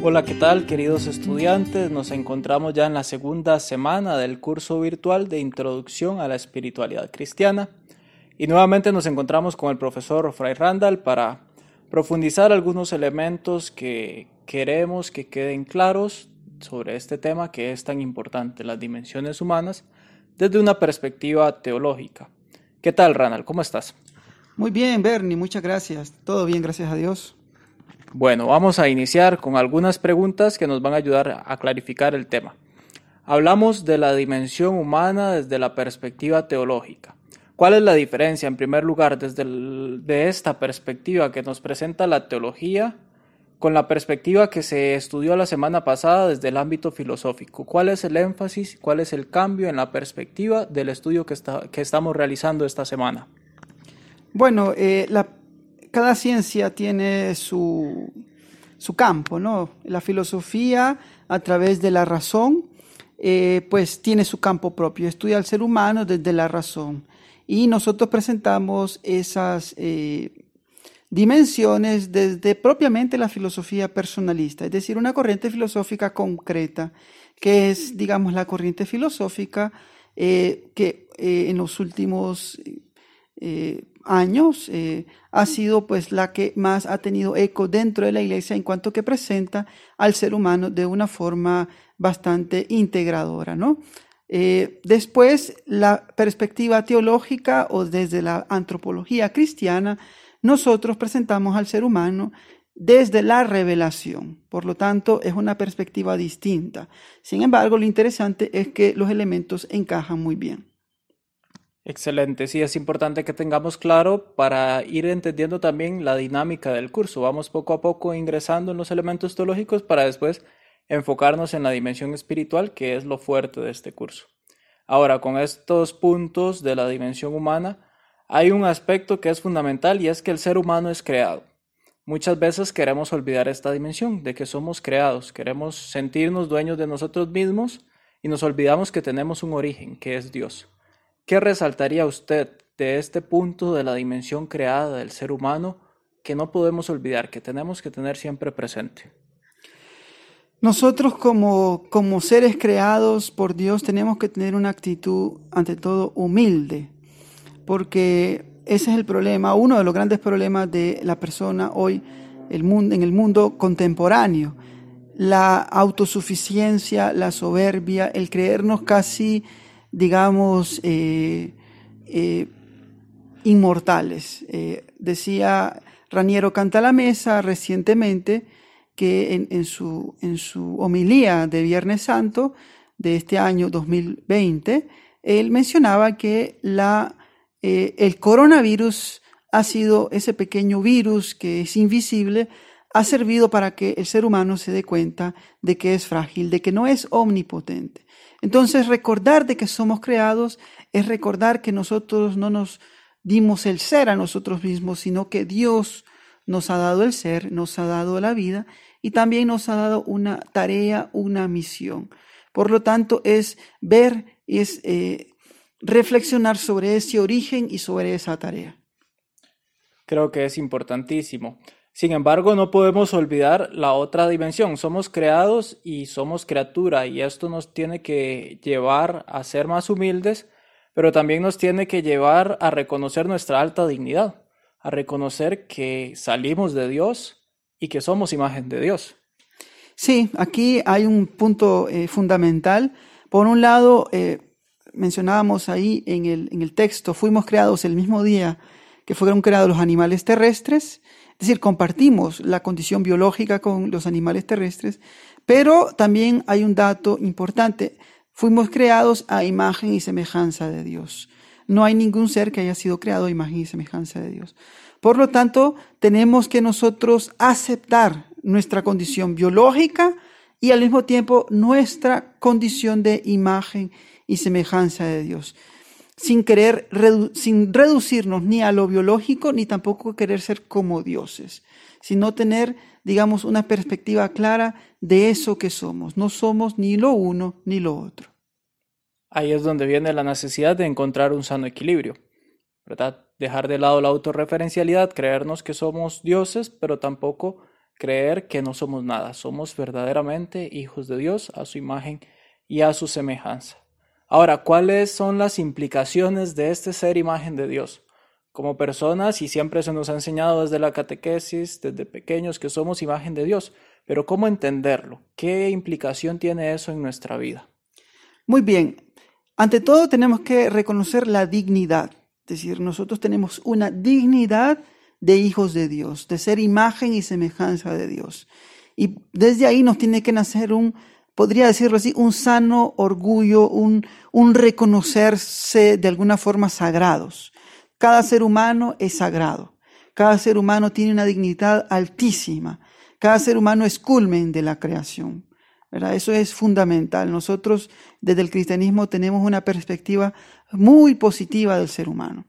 Hola, ¿qué tal queridos estudiantes? Nos encontramos ya en la segunda semana del curso virtual de Introducción a la Espiritualidad Cristiana y nuevamente nos encontramos con el profesor Fray Randall para profundizar algunos elementos que queremos que queden claros sobre este tema que es tan importante, las dimensiones humanas, desde una perspectiva teológica. ¿Qué tal, Randall? ¿Cómo estás? Muy bien, Bernie, muchas gracias. Todo bien, gracias a Dios. Bueno, vamos a iniciar con algunas preguntas que nos van a ayudar a clarificar el tema. Hablamos de la dimensión humana desde la perspectiva teológica. ¿Cuál es la diferencia, en primer lugar, desde de esta perspectiva que nos presenta la teología con la perspectiva que se estudió la semana pasada desde el ámbito filosófico? ¿Cuál es el énfasis, cuál es el cambio en la perspectiva del estudio que estamos realizando esta semana? Bueno, eh, cada ciencia tiene su, su campo, ¿no? La filosofía, a través de la razón, eh, pues tiene su campo propio, estudia al ser humano desde la razón. Y nosotros presentamos esas eh, dimensiones desde propiamente la filosofía personalista, es decir, una corriente filosófica concreta, que es, digamos, la corriente filosófica que en los últimos años eh, ha sido pues la que más ha tenido eco dentro de la iglesia en cuanto que presenta al ser humano de una forma bastante integradora, ¿no? Eh, después, la perspectiva teológica o desde la antropología cristiana, nosotros presentamos al ser humano desde la revelación. Por lo tanto, es una perspectiva distinta. Sin embargo, lo interesante es que los elementos encajan muy bien. Excelente, sí, es importante que tengamos claro para ir entendiendo también la dinámica del curso. Vamos poco a poco ingresando en los elementos teológicos para después enfocarnos en la dimensión espiritual, que es lo fuerte de este curso. Ahora, con estos puntos de la dimensión humana, hay un aspecto que es fundamental y es que el ser humano es creado. Muchas veces queremos olvidar esta dimensión de que somos creados, queremos sentirnos dueños de nosotros mismos y nos olvidamos que tenemos un origen, que es Dios. ¿Qué resaltaría usted de este punto de la dimensión creada del ser humano que no podemos olvidar, que tenemos que tener siempre presente? Nosotros como, como seres creados por Dios tenemos que tener una actitud ante todo humilde, porque ese es el problema, uno de los grandes problemas de la persona hoy el mundo, en el mundo contemporáneo, la autosuficiencia, la soberbia, el creernos casi digamos, eh, eh, inmortales. Eh, decía Raniero Cantalamesa recientemente que en, su, en su homilía de Viernes Santo de este año 2020, él mencionaba que la, el coronavirus ha sido ese pequeño virus que es invisible, ha servido para que el ser humano se dé cuenta de que es frágil, de que no es omnipotente. Entonces, recordar de que somos creados es recordar que nosotros no nos dimos el ser a nosotros mismos, sino que Dios nos ha dado el ser, nos ha dado la vida y también nos ha dado una tarea, una misión. Por lo tanto, es ver, es eh, reflexionar sobre ese origen y sobre esa tarea. Creo que es importantísimo. Sin embargo, no podemos olvidar la otra dimensión. Somos creados y somos criatura y esto nos tiene que llevar a ser más humildes, pero también nos tiene que llevar a reconocer nuestra alta dignidad, a reconocer que salimos de Dios y que somos imagen de Dios. Sí, aquí hay un punto eh, fundamental. Por un lado, eh, mencionábamos ahí en el, en el texto, fuimos creados el mismo día que fueron creados los animales terrestres es decir, compartimos la condición biológica con los animales terrestres, pero también hay un dato importante. Fuimos creados a imagen y semejanza de Dios. No hay ningún ser que haya sido creado a imagen y semejanza de Dios. Por lo tanto, tenemos que nosotros aceptar nuestra condición biológica y al mismo tiempo nuestra condición de imagen y semejanza de Dios sin querer, sin reducirnos ni a lo biológico, ni tampoco querer ser como dioses, sino tener, digamos, una perspectiva clara de eso que somos. No somos ni lo uno ni lo otro. Ahí es donde viene la necesidad de encontrar un sano equilibrio, dejar de lado la autorreferencialidad, creernos que somos dioses, pero tampoco creer que no somos nada. Somos verdaderamente hijos de Dios a su imagen y a su semejanza. Ahora, ¿cuáles son las implicaciones de este ser imagen de Dios? Como personas, y siempre se nos ha enseñado desde la catequesis, desde pequeños, que somos imagen de Dios, pero ¿cómo entenderlo? ¿Qué implicación tiene eso en nuestra vida? Muy bien, ante todo tenemos que reconocer la dignidad. Es decir, nosotros tenemos una dignidad de hijos de Dios, de ser imagen y semejanza de Dios. Y desde ahí nos tiene que nacer un, podría decirlo así, un sano orgullo, un, reconocerse de alguna forma sagrados. Cada ser humano es sagrado. Cada ser humano tiene una dignidad altísima. Cada ser humano es culmen de la creación. Eso es fundamental. Nosotros desde el cristianismo tenemos una perspectiva muy positiva del ser humano.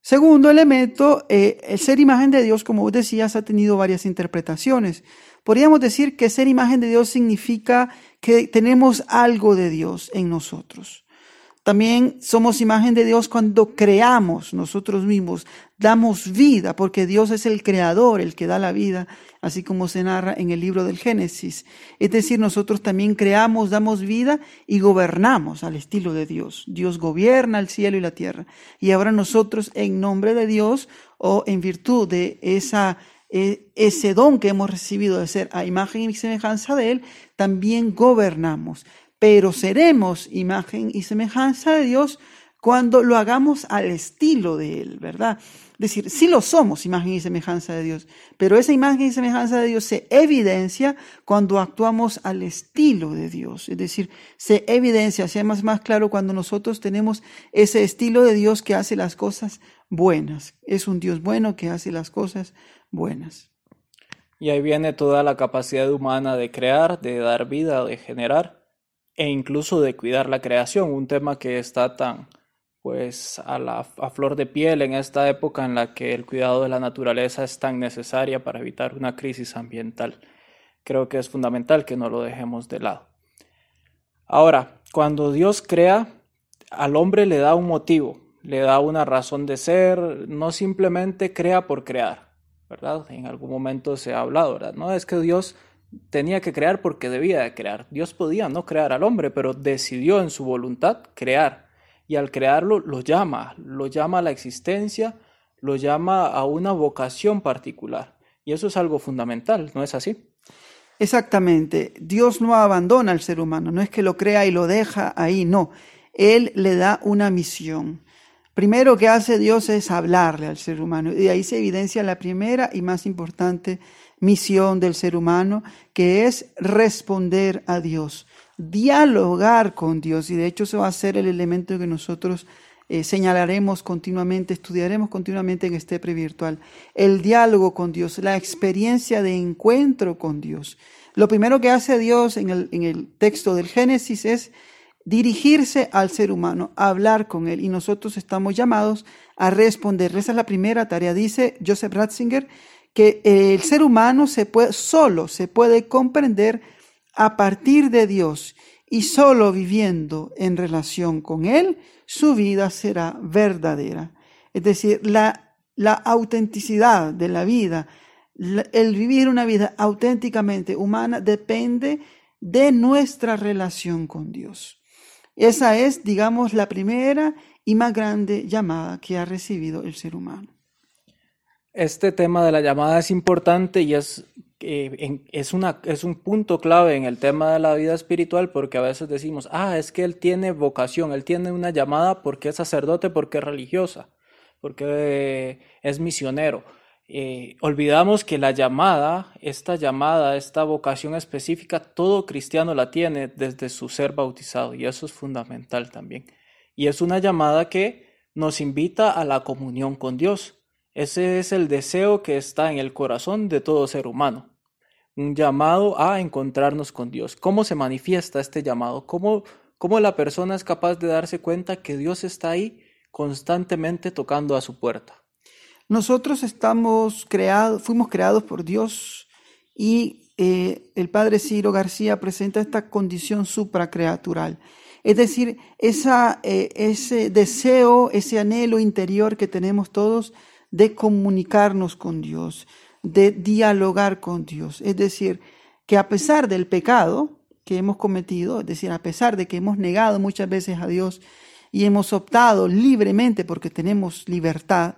Segundo elemento, eh, el ser imagen de Dios, como vos decías, ha tenido varias interpretaciones. Podríamos decir que ser imagen de Dios significa que tenemos algo de Dios en nosotros. También somos imagen de Dios cuando creamos nosotros mismos, damos vida, porque Dios es el creador, el que da la vida, así como se narra en el libro del Génesis. Es decir, nosotros también creamos, damos vida y gobernamos al estilo de Dios. Dios gobierna el cielo y la tierra. Y ahora nosotros, en nombre de Dios o en virtud de esa e, ese don que hemos recibido de ser a imagen y semejanza de Él, también gobernamos pero seremos imagen y semejanza de Dios cuando lo hagamos al estilo de Él, ¿verdad? Es decir, sí lo somos, imagen y semejanza de Dios, pero esa imagen y semejanza de Dios se evidencia cuando actuamos al estilo de Dios. Es decir, se evidencia, se más, más claro cuando nosotros tenemos ese estilo de Dios que hace las cosas buenas. Es un Dios bueno que hace las cosas buenas. Y ahí viene toda la capacidad humana de crear, de dar vida, de generar e incluso de cuidar la creación, un tema que está tan pues a, la, a flor de piel en esta época en la que el cuidado de la naturaleza es tan necesaria para evitar una crisis ambiental. Creo que es fundamental que no lo dejemos de lado. Ahora, cuando Dios crea, al hombre le da un motivo, le da una razón de ser, no simplemente crea por crear, ¿verdad? En algún momento se ha hablado, ¿verdad? No es que Dios tenía que crear porque debía de crear. Dios podía no crear al hombre, pero decidió en su voluntad crear. Y al crearlo lo llama, lo llama a la existencia, lo llama a una vocación particular. Y eso es algo fundamental, ¿no es así? Exactamente. Dios no abandona al ser humano, no es que lo crea y lo deja ahí, no. Él le da una misión. Primero que hace Dios es hablarle al ser humano y ahí se evidencia la primera y más importante misión del ser humano, que es responder a Dios, dialogar con Dios. Y de hecho eso va a ser el elemento que nosotros eh, señalaremos continuamente, estudiaremos continuamente en este previrtual. El diálogo con Dios, la experiencia de encuentro con Dios. Lo primero que hace Dios en el, en el texto del Génesis es dirigirse al ser humano, hablar con él. Y nosotros estamos llamados a responder. Esa es la primera tarea. Dice Joseph Ratzinger que el ser humano se puede, solo se puede comprender a partir de Dios y solo viviendo en relación con Él, su vida será verdadera. Es decir, la, la autenticidad de la vida, el vivir una vida auténticamente humana depende de nuestra relación con Dios. Esa es, digamos, la primera y más grande llamada que ha recibido el ser humano. Este tema de la llamada es importante y es, eh, es, una, es un punto clave en el tema de la vida espiritual porque a veces decimos, ah, es que él tiene vocación, él tiene una llamada porque es sacerdote, porque es religiosa, porque es misionero. Eh, olvidamos que la llamada, esta llamada, esta vocación específica, todo cristiano la tiene desde su ser bautizado y eso es fundamental también. Y es una llamada que nos invita a la comunión con Dios. Ese es el deseo que está en el corazón de todo ser humano. Un llamado a encontrarnos con Dios. ¿Cómo se manifiesta este llamado? ¿Cómo, cómo la persona es capaz de darse cuenta que Dios está ahí constantemente tocando a su puerta? Nosotros estamos creados, fuimos creados por Dios y eh, el padre Ciro García presenta esta condición supracreatural. Es decir, eh, ese deseo, ese anhelo interior que tenemos todos de comunicarnos con Dios, de dialogar con Dios. Es decir, que a pesar del pecado que hemos cometido, es decir, a pesar de que hemos negado muchas veces a Dios y hemos optado libremente porque tenemos libertad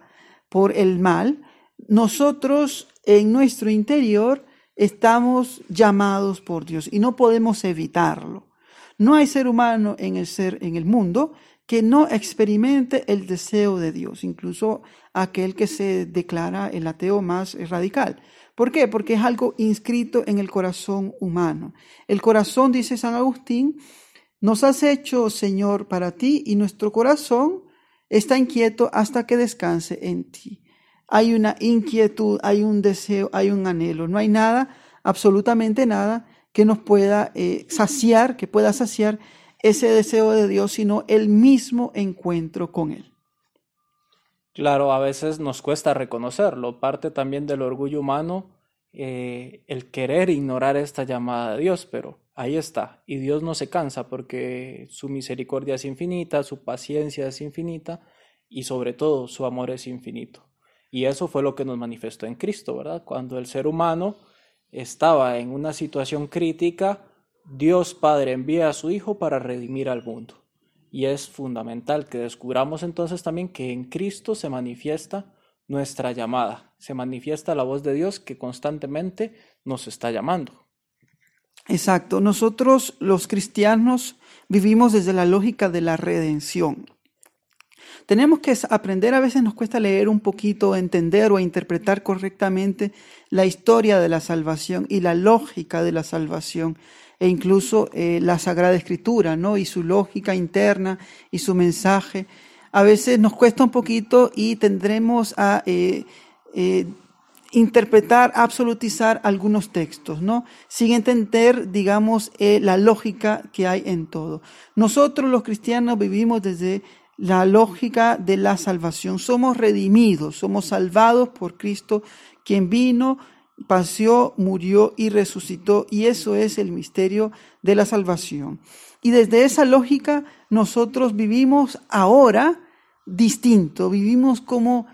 por el mal, nosotros en nuestro interior estamos llamados por Dios y no podemos evitarlo. No hay ser humano en el ser en el mundo que no experimente el deseo de Dios, incluso aquel que se declara el ateo más radical. ¿Por qué? Porque es algo inscrito en el corazón humano. El corazón, dice San Agustín, nos has hecho, Señor, para ti y nuestro corazón está inquieto hasta que descanse en ti. Hay una inquietud, hay un deseo, hay un anhelo. No hay nada, absolutamente nada, que nos pueda eh, saciar, que pueda saciar ese deseo de Dios, sino el mismo encuentro con Él. Claro, a veces nos cuesta reconocerlo. Parte también del orgullo humano eh, el querer ignorar esta llamada de Dios, pero ahí está. Y Dios no se cansa porque su misericordia es infinita, su paciencia es infinita y sobre todo su amor es infinito. Y eso fue lo que nos manifestó en Cristo, ¿verdad? Cuando el ser humano estaba en una situación crítica, Dios Padre envía a su Hijo para redimir al mundo. Y es fundamental que descubramos entonces también que en Cristo se manifiesta nuestra llamada, se manifiesta la voz de Dios que constantemente nos está llamando. Exacto, nosotros los cristianos vivimos desde la lógica de la redención. Tenemos que aprender, a veces nos cuesta leer un poquito, entender o interpretar correctamente la historia de la salvación y la lógica de la salvación e incluso eh, la Sagrada Escritura, ¿no? Y su lógica interna y su mensaje. A veces nos cuesta un poquito y tendremos a eh, eh, interpretar, absolutizar algunos textos, ¿no? Sin entender, digamos, la lógica que hay en todo. Nosotros los cristianos vivimos desde la lógica de la salvación. Somos redimidos, somos salvados por Cristo, quien vino paseó, murió y resucitó, y eso es el misterio de la salvación. Y desde esa lógica nosotros vivimos ahora distinto, vivimos como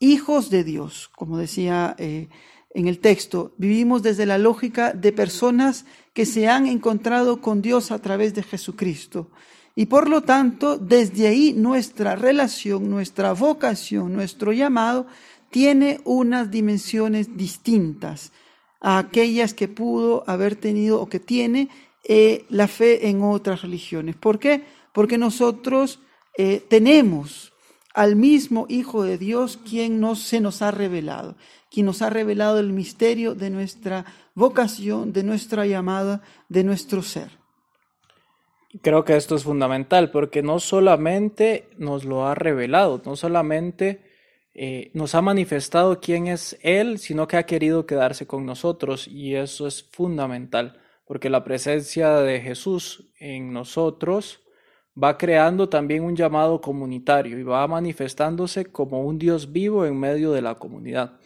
hijos de Dios, como decía eh, en el texto, vivimos desde la lógica de personas que se han encontrado con Dios a través de Jesucristo. Y por lo tanto, desde ahí nuestra relación, nuestra vocación, nuestro llamado tiene unas dimensiones distintas a aquellas que pudo haber tenido o que tiene eh, la fe en otras religiones. ¿Por qué? Porque nosotros eh, tenemos al mismo Hijo de Dios quien nos, se nos ha revelado, quien nos ha revelado el misterio de nuestra vocación, de nuestra llamada, de nuestro ser. Creo que esto es fundamental porque no solamente nos lo ha revelado, no solamente eh, nos ha manifestado quién es Él, sino que ha querido quedarse con nosotros y eso es fundamental, porque la presencia de Jesús en nosotros va creando también un llamado comunitario y va manifestándose como un Dios vivo en medio de la comunidad,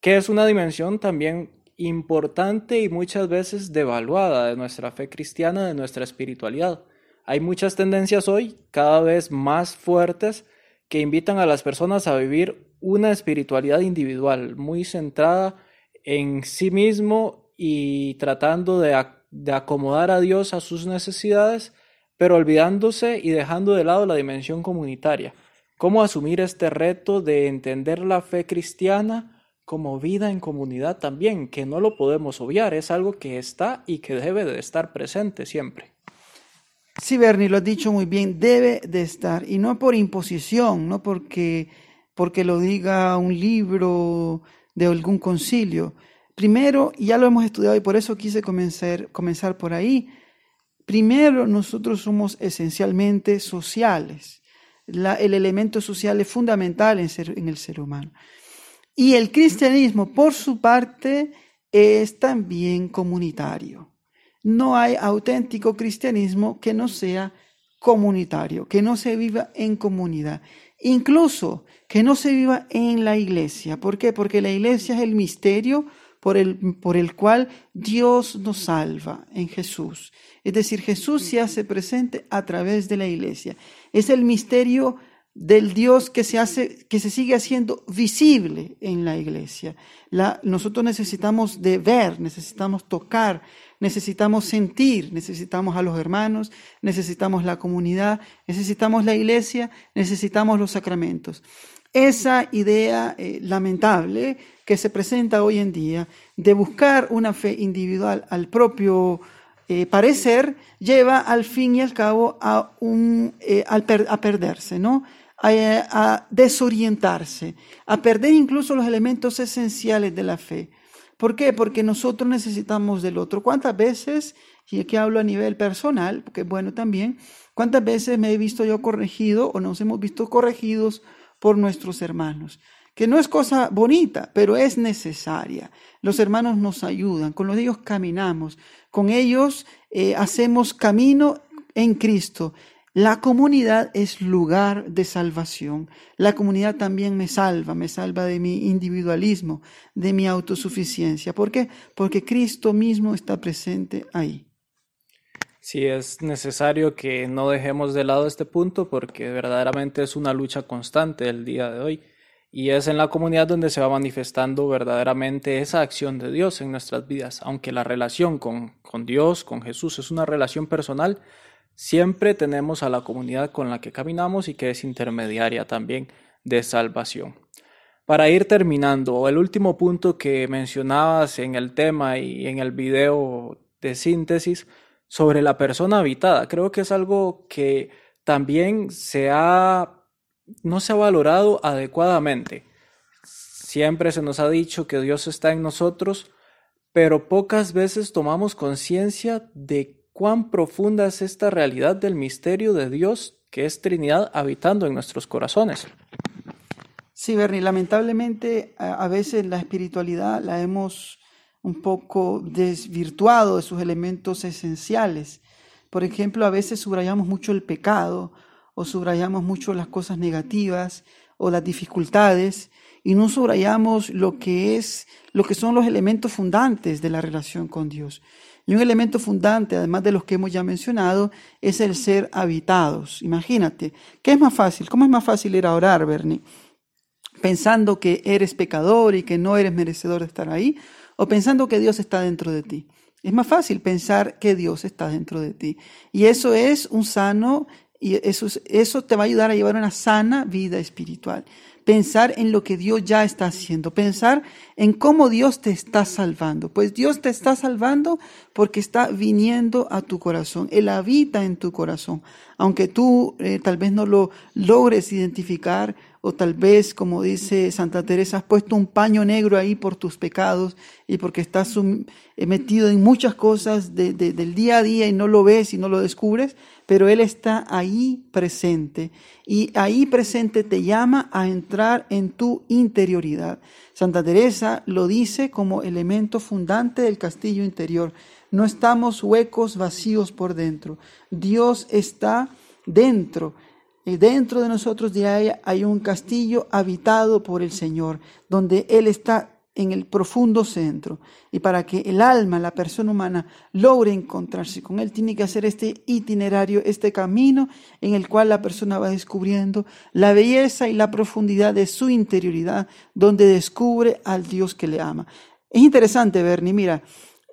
que es una dimensión también importante y muchas veces devaluada de nuestra fe cristiana, de nuestra espiritualidad. Hay muchas tendencias hoy cada vez más fuertes que invitan a las personas a vivir una espiritualidad individual muy centrada en sí mismo y tratando de, acomodar a Dios a sus necesidades, pero olvidándose y dejando de lado la dimensión comunitaria. ¿Cómo asumir este reto de entender la fe cristiana como vida en comunidad también? Que no lo podemos obviar, es algo que está y que debe de estar presente siempre. Sí, Bernie, lo has dicho muy bien, debe de estar, y no por imposición, no porque, porque lo diga un libro de algún concilio. Primero, ya lo hemos estudiado y por eso quise comenzar, comenzar por ahí. Primero, nosotros somos esencialmente sociales. el elemento social es fundamental en, en el ser humano. Y el cristianismo, por su parte, es también comunitario no hay auténtico cristianismo que no sea comunitario, que no se viva en comunidad, incluso que no se viva en la iglesia. ¿Por qué? Porque la iglesia es el misterio por el, por el cual Dios nos salva en Jesús. Es decir, Jesús se hace presente a través de la iglesia. Es el misterio del Dios que se hace, que se sigue haciendo visible en la iglesia. Nosotros necesitamos de ver, necesitamos tocar, necesitamos sentir, necesitamos a los hermanos, necesitamos la comunidad, necesitamos la iglesia, necesitamos los sacramentos. Esa idea eh, lamentable que se presenta hoy en día de buscar una fe individual al propio eh, parecer lleva al fin y al cabo a, un, eh, a perderse, ¿no? a, desorientarse, a perder incluso los elementos esenciales de la fe. ¿Por qué? Porque nosotros necesitamos del otro. ¿Cuántas veces, y aquí hablo a nivel personal, porque bueno también, cuántas veces me he visto yo corregido o nos hemos visto corregidos por nuestros hermanos? Que no es cosa bonita, pero es necesaria. Los hermanos nos ayudan, con los ellos caminamos, con ellos eh, hacemos camino en Cristo la comunidad es lugar de salvación. La comunidad también me salva, me salva de mi individualismo, de mi autosuficiencia. ¿Por qué? Porque Cristo mismo está presente ahí. Sí, es necesario que no dejemos de lado este punto porque verdaderamente es una lucha constante el día de hoy. Y es en la comunidad donde se va manifestando verdaderamente esa acción de Dios en nuestras vidas. Aunque la relación con, con Dios, con Jesús, es una relación personal, Siempre tenemos a la comunidad con la que caminamos y que es intermediaria también de salvación. Para ir terminando, el último punto que mencionabas en el tema y en el video de síntesis sobre la persona habitada, creo que es algo que también se ha, no se ha valorado adecuadamente. Siempre se nos ha dicho que Dios está en nosotros, pero pocas veces tomamos conciencia de cuán profunda es esta realidad del misterio de Dios que es Trinidad habitando en nuestros corazones. Sí, Bernie, lamentablemente a veces la espiritualidad la hemos un poco desvirtuado de sus elementos esenciales. Por ejemplo, a veces subrayamos mucho el pecado o subrayamos mucho las cosas negativas o las dificultades y no subrayamos lo que es lo que son los elementos fundantes de la relación con Dios. Y un elemento fundante, además de los que hemos ya mencionado, es el ser habitados. Imagínate, ¿qué es más fácil? ¿Cómo es más fácil ir a orar, Bernie? Pensando que eres pecador y que no eres merecedor de estar ahí, o pensando que Dios está dentro de ti. Es más fácil pensar que Dios está dentro de ti. Y eso es un sano, y eso, eso te va a ayudar a llevar una sana vida espiritual pensar en lo que Dios ya está haciendo, pensar en cómo Dios te está salvando. Pues Dios te está salvando porque está viniendo a tu corazón, Él habita en tu corazón. Aunque tú eh, tal vez no lo logres identificar o tal vez, como dice Santa Teresa, has puesto un paño negro ahí por tus pecados y porque estás eh, metido en muchas cosas del día a día y no lo ves y no lo descubres, pero Él está ahí presente y ahí presente te llama a entrar en tu interioridad. Santa Teresa lo dice como elemento fundante del castillo interior. No estamos huecos, vacíos por dentro. Dios está dentro y dentro de nosotros de hay un castillo habitado por el Señor, donde Él está en el profundo centro. Y para que el alma, la persona humana, logre encontrarse con Él, tiene que hacer este itinerario, este camino en el cual la persona va descubriendo la belleza y la profundidad de su interioridad, donde descubre al Dios que le ama. Es interesante, Bernie, mira,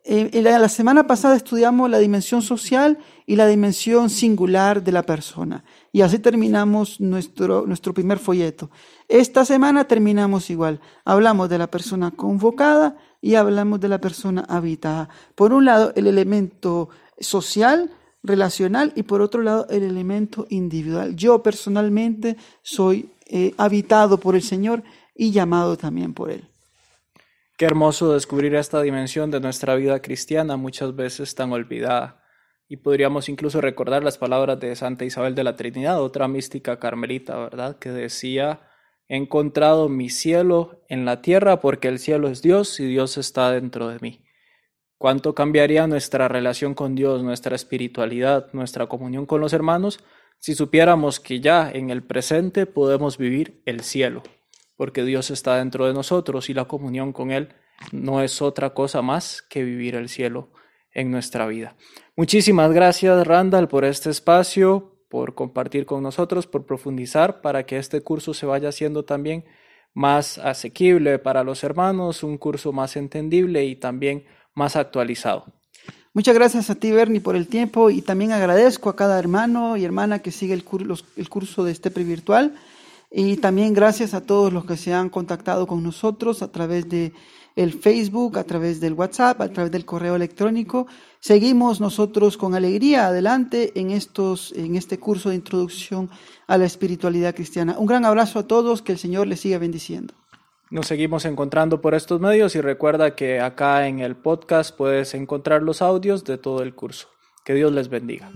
la semana pasada estudiamos la dimensión social y la dimensión singular de la persona. Y así terminamos nuestro, nuestro primer folleto. Esta semana terminamos igual. Hablamos de la persona convocada y hablamos de la persona habitada. Por un lado, el elemento social, relacional, y por otro lado, el elemento individual. Yo personalmente soy eh, habitado por el Señor y llamado también por Él. Qué hermoso descubrir esta dimensión de nuestra vida cristiana, muchas veces tan olvidada. Y podríamos incluso recordar las palabras de Santa Isabel de la Trinidad, otra mística carmelita, ¿verdad? Que decía, he encontrado mi cielo en la tierra porque el cielo es Dios y Dios está dentro de mí. ¿Cuánto cambiaría nuestra relación con Dios, nuestra espiritualidad, nuestra comunión con los hermanos si supiéramos que ya en el presente podemos vivir el cielo? Porque Dios está dentro de nosotros y la comunión con Él no es otra cosa más que vivir el cielo en nuestra vida. Muchísimas gracias Randall por este espacio, por compartir con nosotros, por profundizar para que este curso se vaya haciendo también más asequible para los hermanos, un curso más entendible y también más actualizado. Muchas gracias a ti, Bernie, por el tiempo y también agradezco a cada hermano y hermana que sigue el, el curso de Estepe Virtual y también gracias a todos los que se han contactado con nosotros a través de el Facebook, a través del WhatsApp, a través del correo electrónico. Seguimos nosotros con alegría adelante en, estos, en este curso de introducción a la espiritualidad cristiana. Un gran abrazo a todos, que el Señor les siga bendiciendo. Nos seguimos encontrando por estos medios y recuerda que acá en el podcast puedes encontrar los audios de todo el curso. Que Dios les bendiga.